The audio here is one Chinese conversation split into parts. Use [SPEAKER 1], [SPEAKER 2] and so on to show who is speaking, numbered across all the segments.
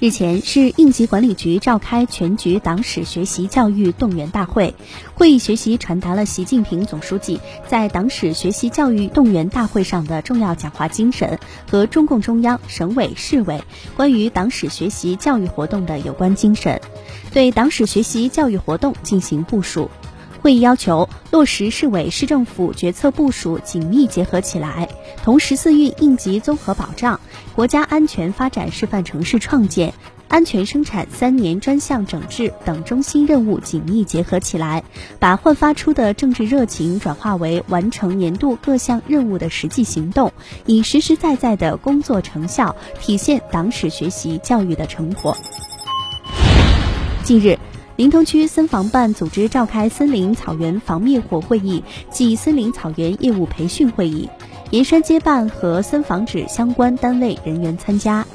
[SPEAKER 1] 日前，市应急管理局召开全局党史学习教育动员大会。会议学习传达了习近平总书记在党史学习教育动员大会上的重要讲话精神和中共中央、省委、市委关于党史学习教育活动的有关精神，对党史学习教育活动进行部署。会议要求落实市委市政府决策部署紧密结合起来，同十四运应急综合保障、国家安全发展示范城市创建、安全生产三年专项整治等中心任务紧密结合起来，把焕发出的政治热情转化为完成年度各项任务的实际行动，以实实在在的工作成效体现党史学习教育的成果。近日。临潼区森防办组织召开森林草原防灭火会议暨森林草原业务培训会议，盐山街办和森防指相关单位人员参加。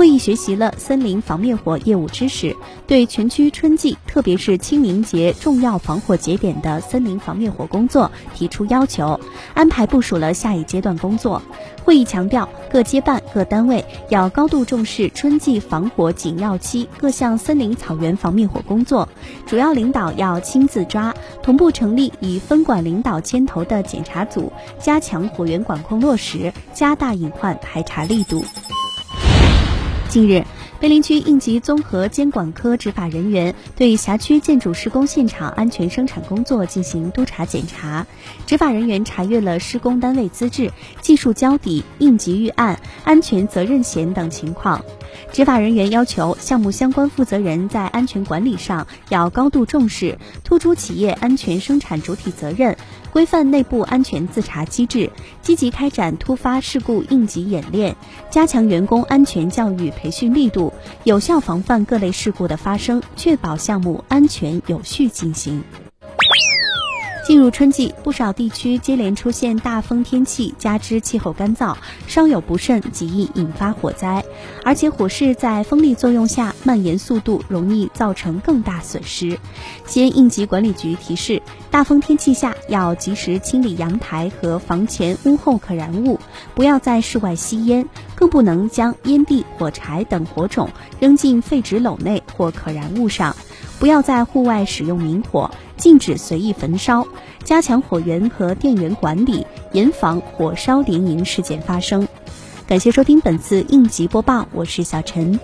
[SPEAKER 1] 会议学习了森林防灭火业务知识，对全区春季特别是清明节重要防火节点的森林防灭火工作提出要求，安排部署了下一阶段工作。会议强调，各街办各单位要高度重视春季防火紧要期各项森林草原防灭火工作，主要领导要亲自抓，同步成立以分管领导牵头的检查组，加强火源管控落实，加大隐患排查力度。近日，碑林区应急综合监管科执法人员对辖区建筑施工现场安全生产工作进行督查检查。执法人员查阅了施工单位资质、技术交底、应急预案、安全责任险等情况。执法人员要求项目相关负责人在安全管理上要高度重视，突出企业安全生产主体责任，规范内部安全自查机制，积极开展突发事故应急演练，加强员工安全教育培训力度，有效防范各类事故的发生，确保项目安全有序进行。进入春季，不少地区接连出现大风天气，加之气候干燥，稍有不慎极易引发火灾。而且火势在风力作用下蔓延速度容易造成更大损失。西安应急管理局提示，大风天气下要及时清理阳台和房前屋后可燃物，不要在室外吸烟，更不能将烟蒂、火柴等火种扔进废纸篓内或可燃物上。不要在户外使用明火，禁止随意焚烧，加强火源和电源管理，严防火烧连营事件发生。感谢收听本次应急播报，我是小陈。